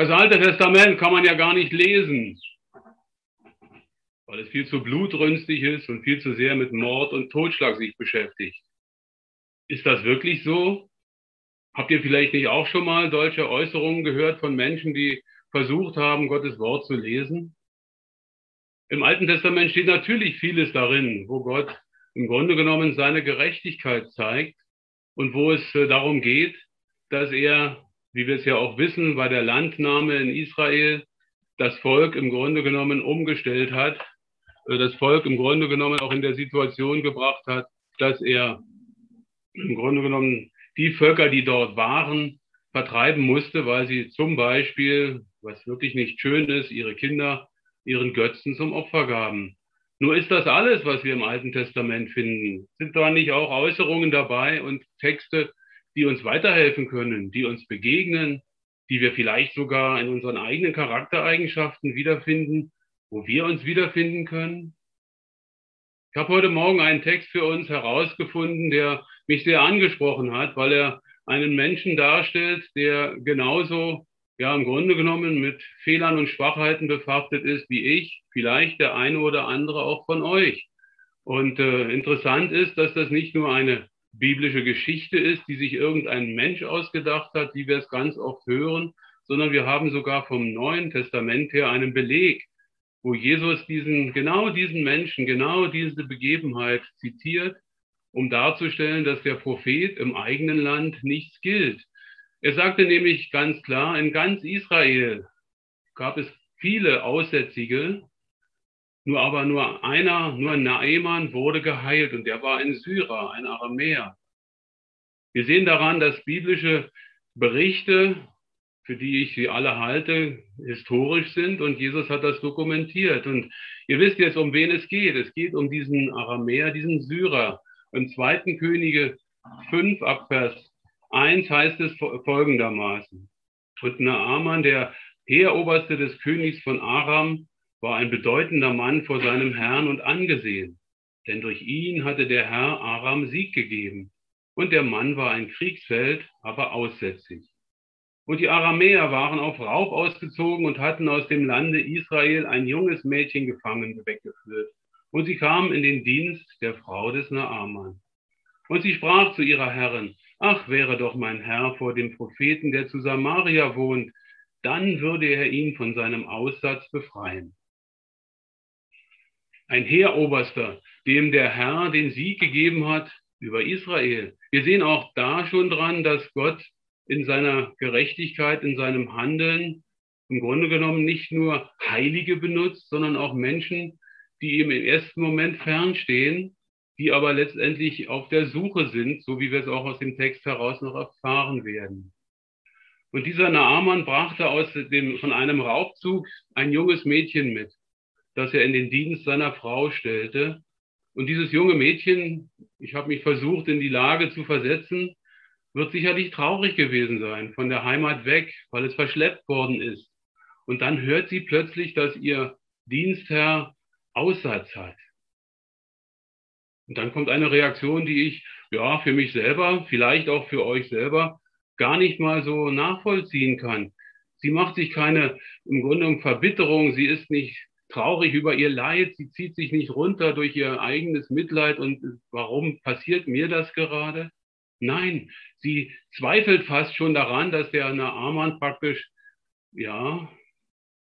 Das Alte Testament kann man ja gar nicht lesen, weil es viel zu blutrünstig ist und viel zu sehr mit Mord und Totschlag sich beschäftigt. Ist das wirklich so? Habt ihr vielleicht nicht auch schon mal solche Äußerungen gehört von Menschen, die versucht haben, Gottes Wort zu lesen? Im Alten Testament steht natürlich vieles darin, wo Gott im Grunde genommen seine Gerechtigkeit zeigt und wo es äh, darum geht, dass er, wie wir es ja auch wissen, bei der Landnahme in Israel das Volk im Grunde genommen umgestellt hat, äh, das Volk im Grunde genommen auch in der Situation gebracht hat, dass er im Grunde genommen die Völker, die dort waren, vertreiben musste, weil sie zum Beispiel, was wirklich nicht schön ist, ihre Kinder ihren Götzen zum Opfer gaben. Nur ist das alles, was wir im Alten Testament finden. Sind da nicht auch Äußerungen dabei und Texte, die uns weiterhelfen können, die uns begegnen, die wir vielleicht sogar in unseren eigenen Charaktereigenschaften wiederfinden, wo wir uns wiederfinden können? Ich habe heute Morgen einen Text für uns herausgefunden, der mich sehr angesprochen hat, weil er einen Menschen darstellt, der genauso ja im Grunde genommen mit Fehlern und Schwachheiten befrachtet ist wie ich, vielleicht der eine oder andere auch von euch. Und äh, interessant ist, dass das nicht nur eine biblische Geschichte ist, die sich irgendein Mensch ausgedacht hat, wie wir es ganz oft hören, sondern wir haben sogar vom Neuen Testament her einen Beleg, wo Jesus diesen, genau diesen Menschen, genau diese Begebenheit zitiert, um darzustellen, dass der Prophet im eigenen Land nichts gilt. Er sagte nämlich ganz klar, in ganz Israel gab es viele Aussätzige, nur aber nur einer, nur Naaman wurde geheilt und der war ein Syrer, ein Aramäer. Wir sehen daran, dass biblische Berichte, für die ich sie alle halte, historisch sind und Jesus hat das dokumentiert. Und ihr wisst jetzt, um wen es geht. Es geht um diesen Aramäer, diesen Syrer. Im zweiten Könige 5 ab Vers 1 heißt es folgendermaßen. Und Naaman, der Heeroberste des Königs von Aram, war ein bedeutender Mann vor seinem Herrn und angesehen, denn durch ihn hatte der Herr Aram Sieg gegeben. Und der Mann war ein Kriegsfeld, aber aussätzig. Und die Aramäer waren auf Raub ausgezogen und hatten aus dem Lande Israel ein junges Mädchen gefangen weggeführt. Und sie kam in den Dienst der Frau des Naaman. Und sie sprach zu ihrer Herrin, Ach, wäre doch mein Herr vor dem Propheten, der zu Samaria wohnt, dann würde er ihn von seinem Aussatz befreien. Ein Heeroberster, dem der Herr den Sieg gegeben hat über Israel. Wir sehen auch da schon dran, dass Gott in seiner Gerechtigkeit, in seinem Handeln im Grunde genommen nicht nur Heilige benutzt, sondern auch Menschen, die ihm im ersten Moment fernstehen, die aber letztendlich auf der Suche sind, so wie wir es auch aus dem Text heraus noch erfahren werden. Und dieser Naaman brachte aus dem, von einem Raubzug ein junges Mädchen mit, das er in den Dienst seiner Frau stellte. Und dieses junge Mädchen, ich habe mich versucht, in die Lage zu versetzen, wird sicherlich traurig gewesen sein, von der Heimat weg, weil es verschleppt worden ist. Und dann hört sie plötzlich, dass ihr Dienstherr Aussatz hat. Und dann kommt eine Reaktion, die ich, ja, für mich selber, vielleicht auch für euch selber, gar nicht mal so nachvollziehen kann. Sie macht sich keine, im Grunde um Verbitterung, sie ist nicht traurig über ihr Leid, sie zieht sich nicht runter durch ihr eigenes Mitleid und warum passiert mir das gerade? Nein, sie zweifelt fast schon daran, dass der Naaman praktisch, ja,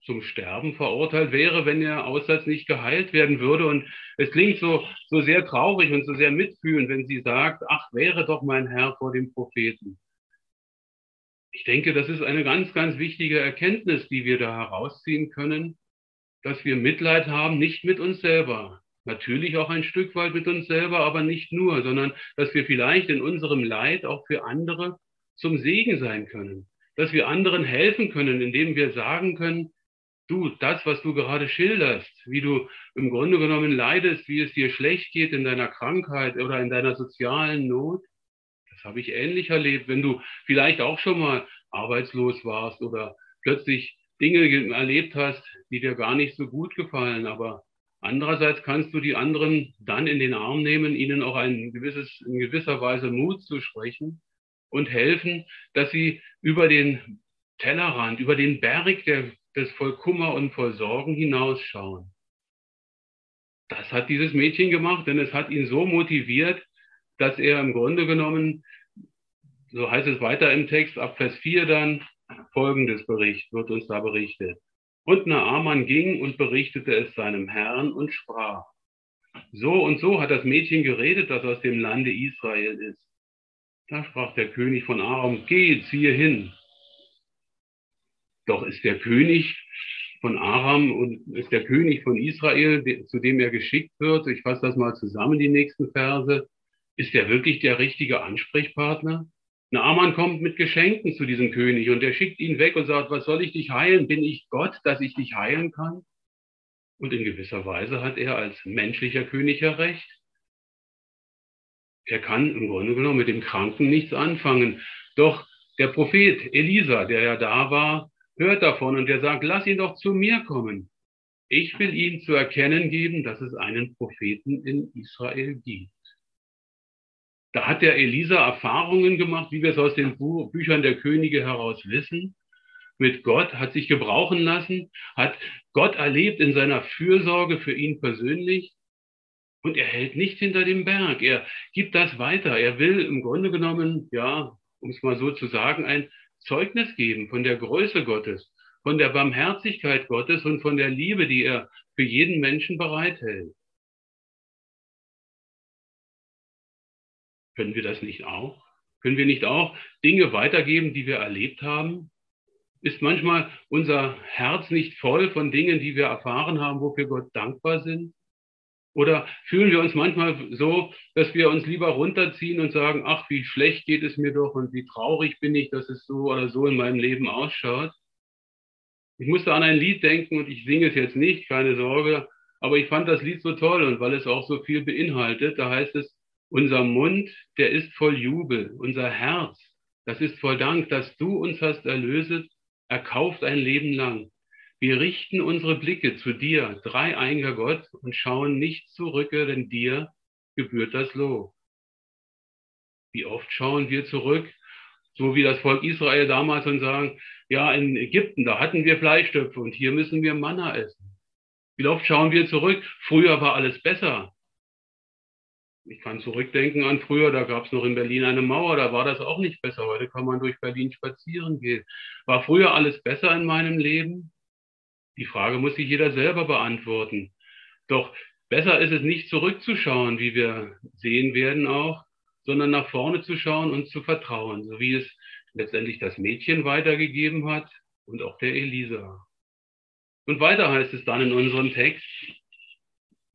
zum Sterben verurteilt wäre, wenn der Aussatz nicht geheilt werden würde. Und es klingt so, so sehr traurig und so sehr mitfühlend, wenn sie sagt, ach, wäre doch mein Herr vor dem Propheten. Ich denke, das ist eine ganz, ganz wichtige Erkenntnis, die wir da herausziehen können, dass wir Mitleid haben, nicht mit uns selber. Natürlich auch ein Stück weit mit uns selber, aber nicht nur, sondern dass wir vielleicht in unserem Leid auch für andere zum Segen sein können. Dass wir anderen helfen können, indem wir sagen können, du, das, was du gerade schilderst, wie du im Grunde genommen leidest, wie es dir schlecht geht in deiner Krankheit oder in deiner sozialen Not, das habe ich ähnlich erlebt, wenn du vielleicht auch schon mal arbeitslos warst oder plötzlich Dinge erlebt hast, die dir gar nicht so gut gefallen, aber andererseits kannst du die anderen dann in den Arm nehmen, ihnen auch ein gewisses, in gewisser Weise Mut zu sprechen und helfen, dass sie über den Tellerrand, über den Berg der, des voll Kummer und voll Sorgen hinausschauen. Das hat dieses Mädchen gemacht, denn es hat ihn so motiviert, dass er im Grunde genommen, so heißt es weiter im Text, ab Vers 4 dann, folgendes Bericht, wird uns da berichtet. Und Naaman ging und berichtete es seinem Herrn und sprach, so und so hat das Mädchen geredet, das aus dem Lande Israel ist. Da sprach der König von Aram, geh, ziehe hin. Doch ist der König von Aram und ist der König von Israel, zu dem er geschickt wird, ich fasse das mal zusammen, die nächsten Verse, ist er wirklich der richtige Ansprechpartner? Naaman kommt mit Geschenken zu diesem König und er schickt ihn weg und sagt, was soll ich dich heilen? Bin ich Gott, dass ich dich heilen kann? Und in gewisser Weise hat er als menschlicher König ja recht. Er kann im Grunde genommen mit dem Kranken nichts anfangen. Doch der Prophet Elisa, der ja da war, hört davon und der sagt, lass ihn doch zu mir kommen. Ich will ihm zu erkennen geben, dass es einen Propheten in Israel gibt. Da hat der Elisa Erfahrungen gemacht, wie wir es aus den Büchern der Könige heraus wissen. Mit Gott, hat sich gebrauchen lassen, hat Gott erlebt in seiner Fürsorge für ihn persönlich. Und er hält nicht hinter dem Berg. Er gibt das weiter. Er will im Grunde genommen, ja, um es mal so zu sagen, ein Zeugnis geben von der Größe Gottes, von der Barmherzigkeit Gottes und von der Liebe, die er für jeden Menschen bereithält. Können wir das nicht auch? Können wir nicht auch Dinge weitergeben, die wir erlebt haben? Ist manchmal unser Herz nicht voll von Dingen, die wir erfahren haben, wofür Gott dankbar sind? Oder fühlen wir uns manchmal so, dass wir uns lieber runterziehen und sagen, ach, wie schlecht geht es mir doch und wie traurig bin ich, dass es so oder so in meinem Leben ausschaut? Ich musste an ein Lied denken und ich singe es jetzt nicht, keine Sorge, aber ich fand das Lied so toll und weil es auch so viel beinhaltet, da heißt es, unser Mund, der ist voll Jubel, unser Herz, das ist voll Dank, dass du uns hast erlöset, erkauft ein Leben lang. Wir richten unsere Blicke zu dir, dreieiniger Gott, und schauen nicht zurück, denn dir gebührt das Lob. Wie oft schauen wir zurück, so wie das Volk Israel damals und sagen, ja, in Ägypten, da hatten wir Fleischtöpfe und hier müssen wir Manna essen. Wie oft schauen wir zurück, früher war alles besser. Ich kann zurückdenken an früher, da gab es noch in Berlin eine Mauer, da war das auch nicht besser. Heute kann man durch Berlin spazieren gehen. War früher alles besser in meinem Leben? Die Frage muss sich jeder selber beantworten. Doch besser ist es nicht zurückzuschauen, wie wir sehen werden auch, sondern nach vorne zu schauen und zu vertrauen, so wie es letztendlich das Mädchen weitergegeben hat und auch der Elisa. Und weiter heißt es dann in unserem Text,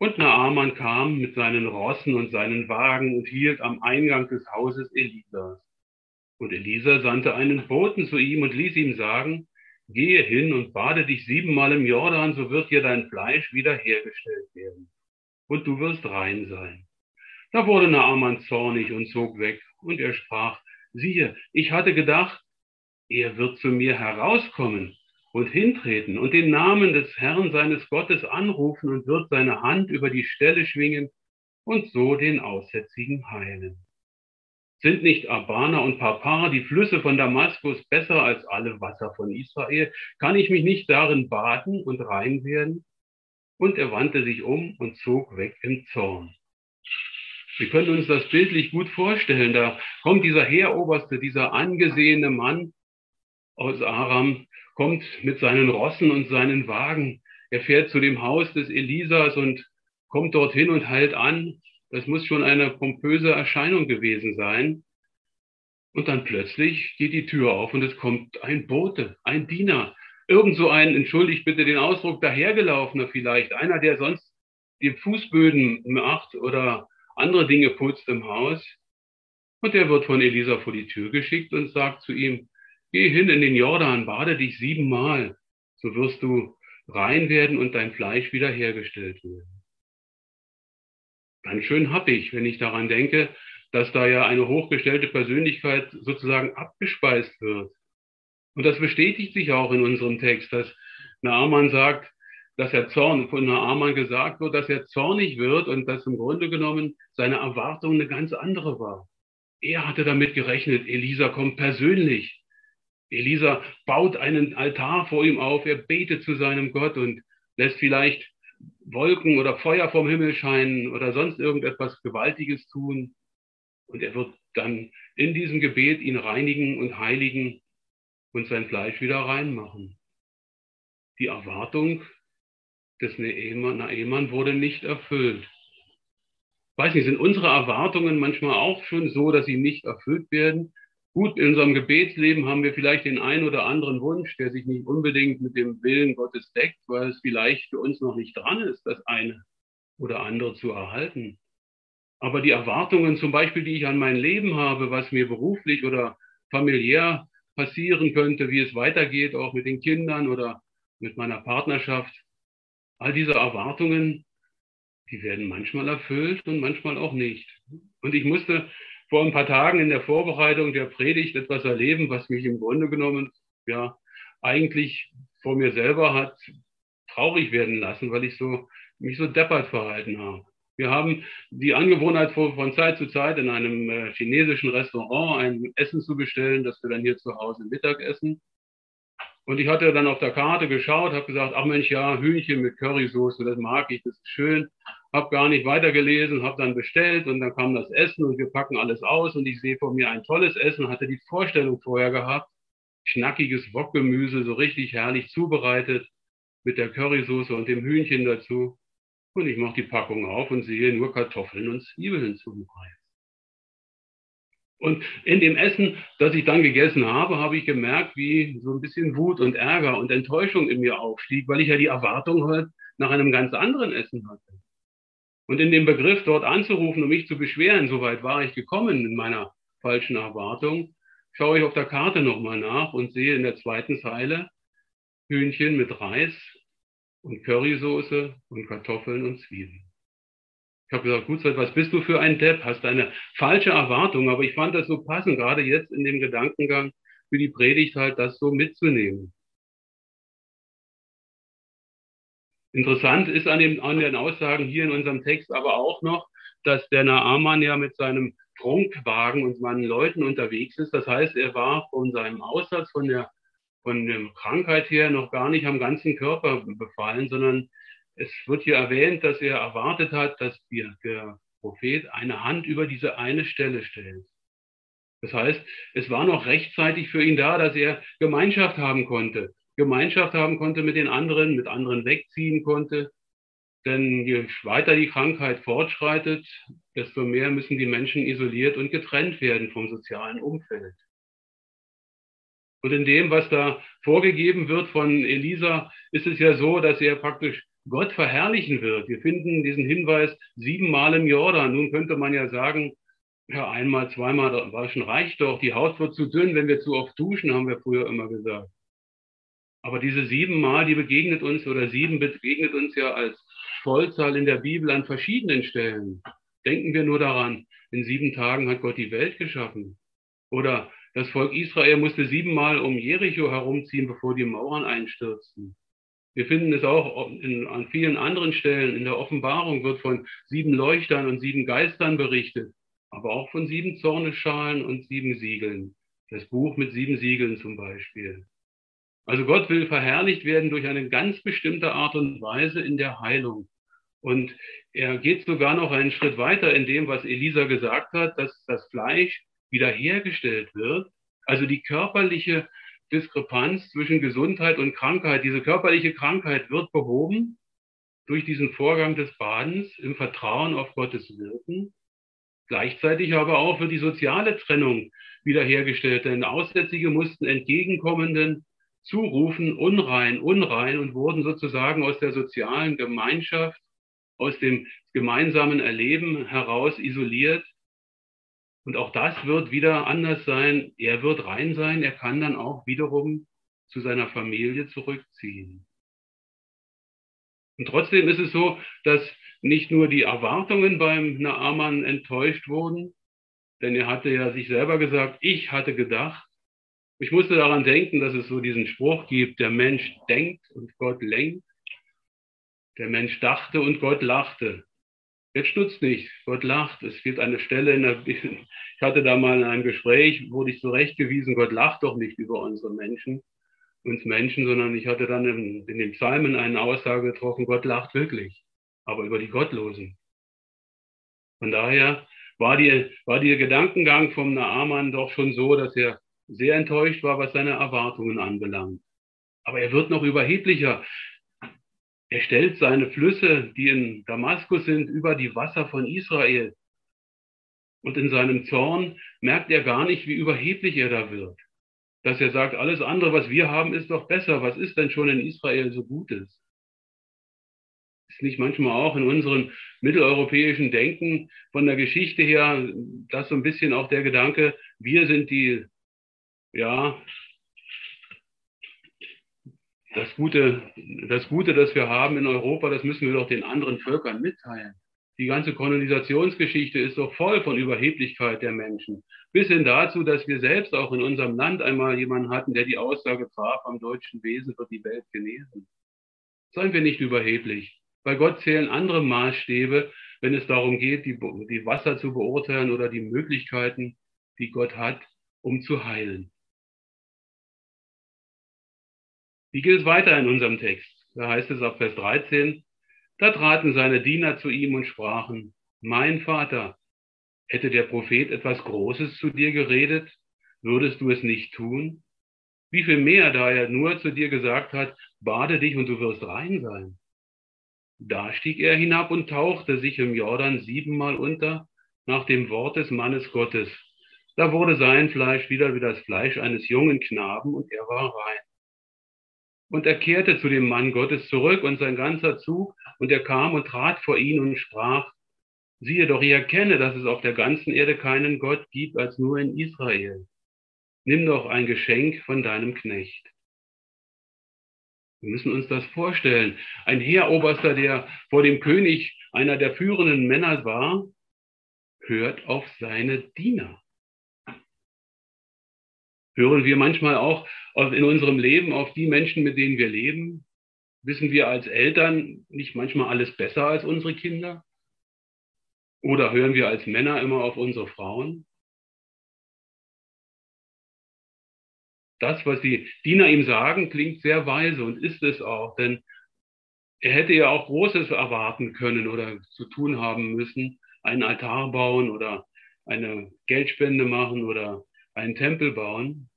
und Naaman kam mit seinen Rossen und seinen Wagen und hielt am Eingang des Hauses Elisas. Und Elisa sandte einen Boten zu ihm und ließ ihm sagen, Gehe hin und bade dich siebenmal im Jordan, so wird dir dein Fleisch wiederhergestellt werden. Und du wirst rein sein. Da wurde Naaman zornig und zog weg. Und er sprach, siehe, ich hatte gedacht, er wird zu mir herauskommen und hintreten und den Namen des Herrn seines Gottes anrufen und wird seine Hand über die Stelle schwingen und so den Aussätzigen heilen. Sind nicht Abana und Papar, die Flüsse von Damaskus, besser als alle Wasser von Israel? Kann ich mich nicht darin baden und rein werden? Und er wandte sich um und zog weg im Zorn. Wir können uns das bildlich gut vorstellen. Da kommt dieser Heeroberste, dieser angesehene Mann aus Aram, kommt mit seinen Rossen und seinen Wagen. Er fährt zu dem Haus des Elisas und kommt dorthin und heilt an das muss schon eine pompöse Erscheinung gewesen sein. Und dann plötzlich geht die Tür auf und es kommt ein Bote, ein Diener, irgend so ein, entschuldigt bitte den Ausdruck, dahergelaufener vielleicht, einer, der sonst die Fußböden macht oder andere Dinge putzt im Haus. Und der wird von Elisa vor die Tür geschickt und sagt zu ihm, geh hin in den Jordan, bade dich siebenmal, so wirst du rein werden und dein Fleisch wiederhergestellt werden ganz schön happig, wenn ich daran denke, dass da ja eine hochgestellte Persönlichkeit sozusagen abgespeist wird. Und das bestätigt sich auch in unserem Text, dass Naaman sagt, dass er zorn, von Naaman gesagt wird, dass er zornig wird und dass im Grunde genommen seine Erwartung eine ganz andere war. Er hatte damit gerechnet, Elisa kommt persönlich. Elisa baut einen Altar vor ihm auf, er betet zu seinem Gott und lässt vielleicht Wolken oder Feuer vom Himmel scheinen oder sonst irgendetwas Gewaltiges tun. Und er wird dann in diesem Gebet ihn reinigen und heiligen und sein Fleisch wieder reinmachen. Die Erwartung des Naemann wurde nicht erfüllt. Weiß nicht, sind unsere Erwartungen manchmal auch schon so, dass sie nicht erfüllt werden? Gut, in unserem Gebetsleben haben wir vielleicht den einen oder anderen Wunsch, der sich nicht unbedingt mit dem Willen Gottes deckt, weil es vielleicht für uns noch nicht dran ist, das eine oder andere zu erhalten. Aber die Erwartungen zum Beispiel, die ich an mein Leben habe, was mir beruflich oder familiär passieren könnte, wie es weitergeht, auch mit den Kindern oder mit meiner Partnerschaft, all diese Erwartungen, die werden manchmal erfüllt und manchmal auch nicht. Und ich musste vor ein paar Tagen in der Vorbereitung der Predigt etwas erleben, was mich im Grunde genommen ja eigentlich vor mir selber hat traurig werden lassen, weil ich so mich so deppert verhalten habe. Wir haben die Angewohnheit von Zeit zu Zeit in einem äh, chinesischen Restaurant ein Essen zu bestellen, das wir dann hier zu Hause Mittag essen. Und ich hatte dann auf der Karte geschaut, habe gesagt, ach Mensch, ja, Hühnchen mit Currysoße, das mag ich, das ist schön habe gar nicht weitergelesen, habe dann bestellt und dann kam das Essen und wir packen alles aus und ich sehe vor mir ein tolles Essen, hatte die Vorstellung vorher gehabt, schnackiges Wokgemüse, so richtig herrlich zubereitet mit der Currysoße und dem Hühnchen dazu. Und ich mache die Packung auf und sehe nur Kartoffeln und Zwiebeln zum Preis. Und in dem Essen, das ich dann gegessen habe, habe ich gemerkt, wie so ein bisschen Wut und Ärger und Enttäuschung in mir aufstieg, weil ich ja die Erwartung halt nach einem ganz anderen Essen hatte. Und in dem Begriff, dort anzurufen und mich zu beschweren, soweit war ich gekommen in meiner falschen Erwartung, schaue ich auf der Karte nochmal nach und sehe in der zweiten Zeile Hühnchen mit Reis und Currysoße und Kartoffeln und Zwiebeln. Ich habe gesagt, gut, was bist du für ein Depp? Hast eine falsche Erwartung, aber ich fand das so passend, gerade jetzt in dem Gedankengang für die Predigt halt, das so mitzunehmen. Interessant ist an, dem, an den Aussagen hier in unserem Text aber auch noch, dass der Naaman ja mit seinem Prunkwagen und seinen Leuten unterwegs ist. Das heißt, er war von seinem Aussatz, von der, von der Krankheit her noch gar nicht am ganzen Körper befallen, sondern es wird hier erwähnt, dass er erwartet hat, dass der Prophet eine Hand über diese eine Stelle stellt. Das heißt, es war noch rechtzeitig für ihn da, dass er Gemeinschaft haben konnte. Gemeinschaft haben konnte mit den anderen, mit anderen wegziehen konnte. Denn je weiter die Krankheit fortschreitet, desto mehr müssen die Menschen isoliert und getrennt werden vom sozialen Umfeld. Und in dem, was da vorgegeben wird von Elisa, ist es ja so, dass er praktisch Gott verherrlichen wird. Wir finden diesen Hinweis siebenmal im Jordan. Nun könnte man ja sagen, ja, einmal, zweimal waschen reicht doch. Die Haut wird zu dünn, wenn wir zu oft duschen, haben wir früher immer gesagt. Aber diese siebenmal, die begegnet uns, oder sieben begegnet uns ja als Vollzahl in der Bibel an verschiedenen Stellen. Denken wir nur daran, in sieben Tagen hat Gott die Welt geschaffen. Oder das Volk Israel musste siebenmal um Jericho herumziehen, bevor die Mauern einstürzten. Wir finden es auch in, an vielen anderen Stellen. In der Offenbarung wird von sieben Leuchtern und sieben Geistern berichtet, aber auch von sieben Zorneschalen und sieben Siegeln. Das Buch mit sieben Siegeln zum Beispiel. Also Gott will verherrlicht werden durch eine ganz bestimmte Art und Weise in der Heilung. Und er geht sogar noch einen Schritt weiter in dem, was Elisa gesagt hat, dass das Fleisch wiederhergestellt wird. Also die körperliche Diskrepanz zwischen Gesundheit und Krankheit. Diese körperliche Krankheit wird behoben durch diesen Vorgang des Badens im Vertrauen auf Gottes Wirken. Gleichzeitig aber auch wird die soziale Trennung wiederhergestellt, denn Aussätzige mussten entgegenkommenden zurufen, unrein, unrein und wurden sozusagen aus der sozialen Gemeinschaft, aus dem gemeinsamen Erleben heraus isoliert. Und auch das wird wieder anders sein. Er wird rein sein. Er kann dann auch wiederum zu seiner Familie zurückziehen. Und trotzdem ist es so, dass nicht nur die Erwartungen beim Naaman enttäuscht wurden, denn er hatte ja sich selber gesagt, ich hatte gedacht, ich musste daran denken, dass es so diesen Spruch gibt, der Mensch denkt und Gott lenkt. Der Mensch dachte und Gott lachte. Jetzt stutzt nicht, Gott lacht. Es gibt eine Stelle in der, ich hatte da mal in einem Gespräch, wurde ich zurechtgewiesen, Gott lacht doch nicht über unsere Menschen, uns Menschen, sondern ich hatte dann in, in den Psalmen eine Aussage getroffen, Gott lacht wirklich, aber über die Gottlosen. Von daher war, die, war der Gedankengang vom Naaman doch schon so, dass er sehr enttäuscht war, was seine Erwartungen anbelangt. Aber er wird noch überheblicher. Er stellt seine Flüsse, die in Damaskus sind, über die Wasser von Israel. Und in seinem Zorn merkt er gar nicht, wie überheblich er da wird. Dass er sagt, alles andere, was wir haben, ist doch besser. Was ist denn schon in Israel so Gutes? Ist nicht manchmal auch in unserem mitteleuropäischen Denken von der Geschichte her das so ein bisschen auch der Gedanke, wir sind die, ja, das Gute, das Gute, das wir haben in Europa, das müssen wir doch den anderen Völkern mitteilen. Die ganze Kolonisationsgeschichte ist doch voll von Überheblichkeit der Menschen. Bis hin dazu, dass wir selbst auch in unserem Land einmal jemanden hatten, der die Aussage traf, am deutschen Wesen wird die Welt genesen. Seien wir nicht überheblich. Bei Gott zählen andere Maßstäbe, wenn es darum geht, die, die Wasser zu beurteilen oder die Möglichkeiten, die Gott hat, um zu heilen. Wie geht es weiter in unserem Text? Da heißt es ab Vers 13, da traten seine Diener zu ihm und sprachen, mein Vater, hätte der Prophet etwas Großes zu dir geredet, würdest du es nicht tun? Wie viel mehr, da er nur zu dir gesagt hat, bade dich und du wirst rein sein. Da stieg er hinab und tauchte sich im Jordan siebenmal unter nach dem Wort des Mannes Gottes. Da wurde sein Fleisch wieder wie das Fleisch eines jungen Knaben und er war rein. Und er kehrte zu dem Mann Gottes zurück und sein ganzer Zug, und er kam und trat vor ihn und sprach, siehe doch, ich erkenne, dass es auf der ganzen Erde keinen Gott gibt als nur in Israel. Nimm doch ein Geschenk von deinem Knecht. Wir müssen uns das vorstellen. Ein Heeroberster, der vor dem König einer der führenden Männer war, hört auf seine Diener hören wir manchmal auch in unserem Leben auf die Menschen, mit denen wir leben? Wissen wir als Eltern nicht manchmal alles besser als unsere Kinder? Oder hören wir als Männer immer auf unsere Frauen? Das, was die Diener ihm sagen, klingt sehr weise und ist es auch, denn er hätte ja auch Großes erwarten können oder zu tun haben müssen, einen Altar bauen oder eine Geldspende machen oder einen Tempel bauen.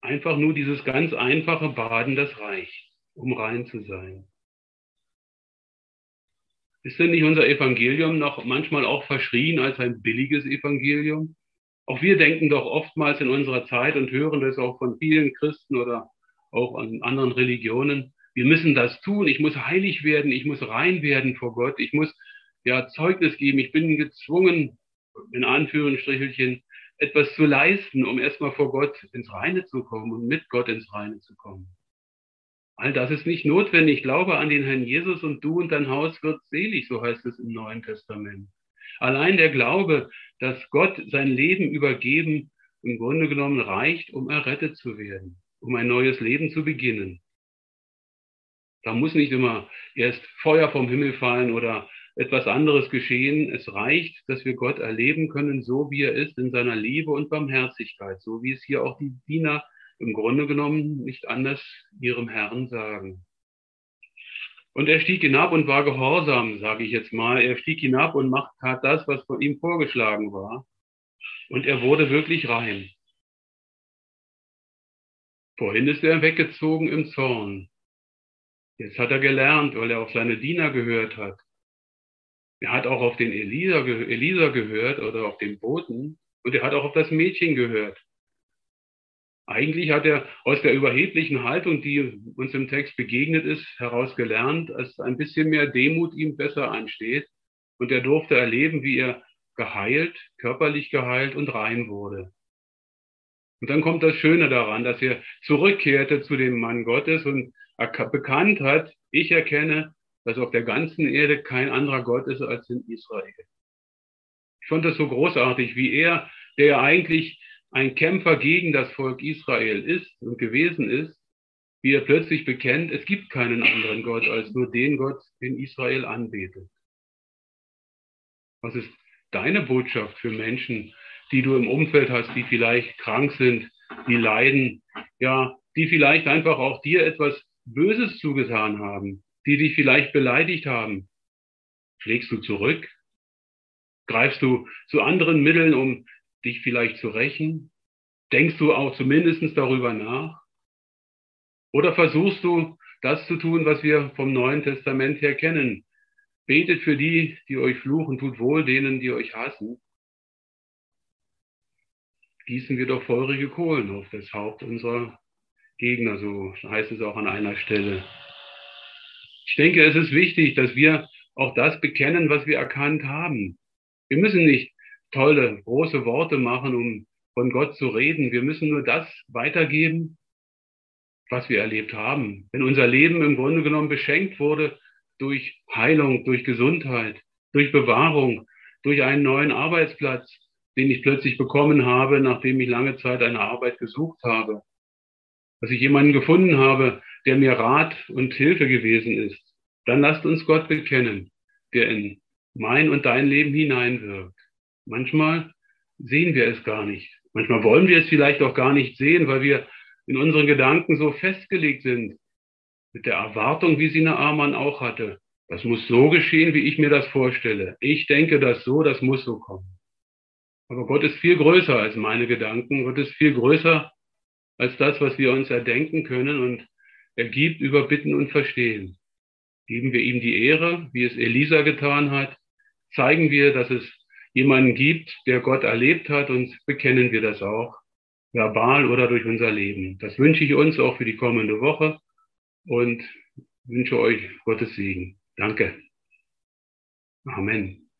Einfach nur dieses ganz einfache Baden, das reicht, um rein zu sein. Ist denn nicht unser Evangelium noch manchmal auch verschrien als ein billiges Evangelium? Auch wir denken doch oftmals in unserer Zeit und hören das auch von vielen Christen oder auch an anderen Religionen. Wir müssen das tun. Ich muss heilig werden. Ich muss rein werden vor Gott. Ich muss ja Zeugnis geben. Ich bin gezwungen, in Anführungsstrichelchen, etwas zu leisten, um erstmal vor Gott ins Reine zu kommen und mit Gott ins Reine zu kommen. All das ist nicht notwendig. Glaube an den Herrn Jesus und du und dein Haus wird selig, so heißt es im Neuen Testament. Allein der Glaube, dass Gott sein Leben übergeben, im Grunde genommen reicht, um errettet zu werden, um ein neues Leben zu beginnen. Da muss nicht immer erst Feuer vom Himmel fallen oder etwas anderes geschehen. Es reicht, dass wir Gott erleben können, so wie er ist, in seiner Liebe und Barmherzigkeit, so wie es hier auch die Diener im Grunde genommen nicht anders ihrem Herrn sagen. Und er stieg hinab und war gehorsam, sage ich jetzt mal. Er stieg hinab und macht, tat das, was von ihm vorgeschlagen war. Und er wurde wirklich rein. Vorhin ist er weggezogen im Zorn. Jetzt hat er gelernt, weil er auf seine Diener gehört hat. Er hat auch auf den Elisa, Elisa gehört oder auf den Boten und er hat auch auf das Mädchen gehört. Eigentlich hat er aus der überheblichen Haltung, die uns im Text begegnet ist, heraus gelernt, dass ein bisschen mehr Demut ihm besser einsteht. Und er durfte erleben, wie er geheilt, körperlich geheilt und rein wurde. Und dann kommt das Schöne daran, dass er zurückkehrte zu dem Mann Gottes und bekannt hat, ich erkenne, dass auf der ganzen Erde kein anderer Gott ist als in Israel. Ich fand das so großartig, wie er, der eigentlich ein Kämpfer gegen das Volk Israel ist und gewesen ist, wie er plötzlich bekennt, es gibt keinen anderen Gott als nur den Gott, den Israel anbetet. Was ist deine Botschaft für Menschen, die du im Umfeld hast, die vielleicht krank sind, die leiden, ja, die vielleicht einfach auch dir etwas Böses zugetan haben, die dich vielleicht beleidigt haben? Schlägst du zurück? Greifst du zu anderen Mitteln, um dich vielleicht zu rächen? Denkst du auch zumindest darüber nach? Oder versuchst du das zu tun, was wir vom Neuen Testament her kennen? Betet für die, die euch fluchen, tut wohl denen, die euch hassen. Gießen wir doch feurige Kohlen auf das Haupt unserer Gegner, so heißt es auch an einer Stelle. Ich denke, es ist wichtig, dass wir auch das bekennen, was wir erkannt haben. Wir müssen nicht tolle, große Worte machen, um von Gott zu reden. Wir müssen nur das weitergeben, was wir erlebt haben. Wenn unser Leben im Grunde genommen beschenkt wurde durch Heilung, durch Gesundheit, durch Bewahrung, durch einen neuen Arbeitsplatz, den ich plötzlich bekommen habe, nachdem ich lange Zeit eine Arbeit gesucht habe. Dass ich jemanden gefunden habe, der mir Rat und Hilfe gewesen ist. Dann lasst uns Gott bekennen, der in mein und dein Leben hineinwirkt. Manchmal sehen wir es gar nicht. Manchmal wollen wir es vielleicht auch gar nicht sehen, weil wir in unseren Gedanken so festgelegt sind, mit der Erwartung, wie sie eine Naaman auch hatte. Das muss so geschehen, wie ich mir das vorstelle. Ich denke das so, das muss so kommen. Aber Gott ist viel größer als meine Gedanken. Gott ist viel größer als das, was wir uns erdenken können. Und er gibt über Bitten und Verstehen. Geben wir ihm die Ehre, wie es Elisa getan hat. Zeigen wir, dass es jemanden gibt, der Gott erlebt hat und bekennen wir das auch verbal oder durch unser Leben. Das wünsche ich uns auch für die kommende Woche und wünsche euch Gottes Segen. Danke. Amen.